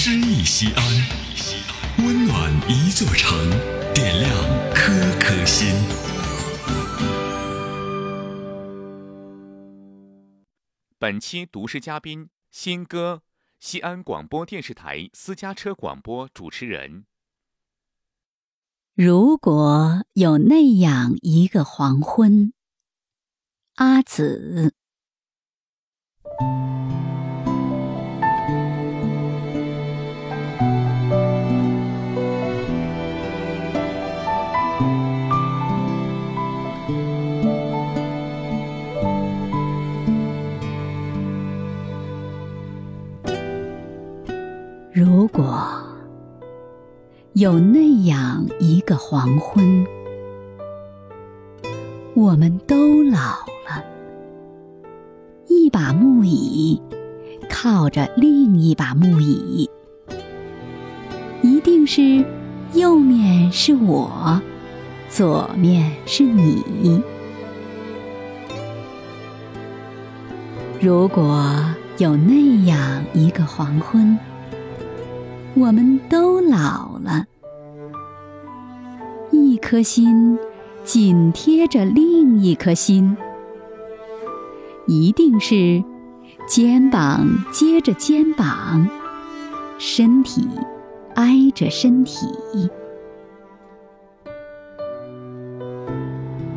诗意西安，温暖一座城，点亮颗颗心。本期读诗嘉宾：新歌，西安广播电视台私家车广播主持人。如果有那样一个黄昏，阿紫。果有那样一个黄昏，我们都老了，一把木椅靠着另一把木椅，一定是右面是我，左面是你。如果有那样一个黄昏。我们都老了，一颗心紧贴着另一颗心，一定是肩膀接着肩膀，身体挨着身体。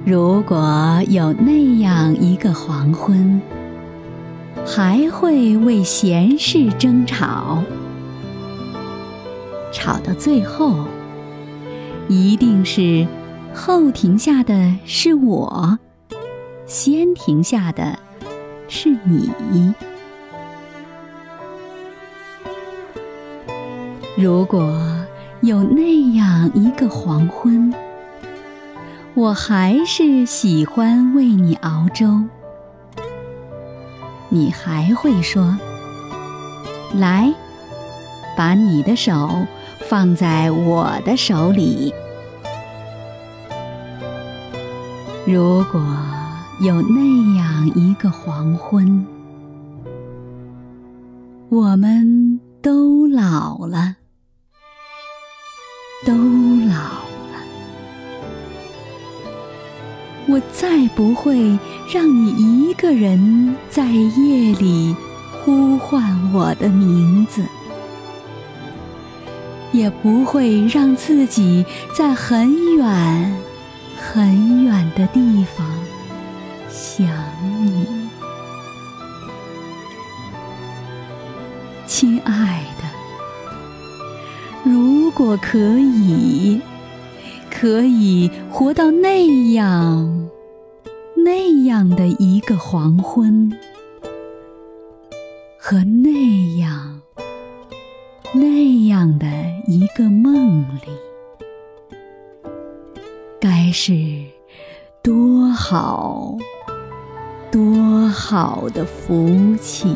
如果有那样一个黄昏，还会为闲事争吵。吵到最后，一定是后停下的是我，先停下的是你。如果有那样一个黄昏，我还是喜欢为你熬粥，你还会说：“来，把你的手。”放在我的手里。如果有那样一个黄昏，我们都老了，都老了，我再不会让你一个人在夜里呼唤我的名字。也不会让自己在很远很远的地方想你，亲爱的。如果可以，可以活到那样那样的一个黄昏，和那样。那样的一个梦里，该是多好多好的福气。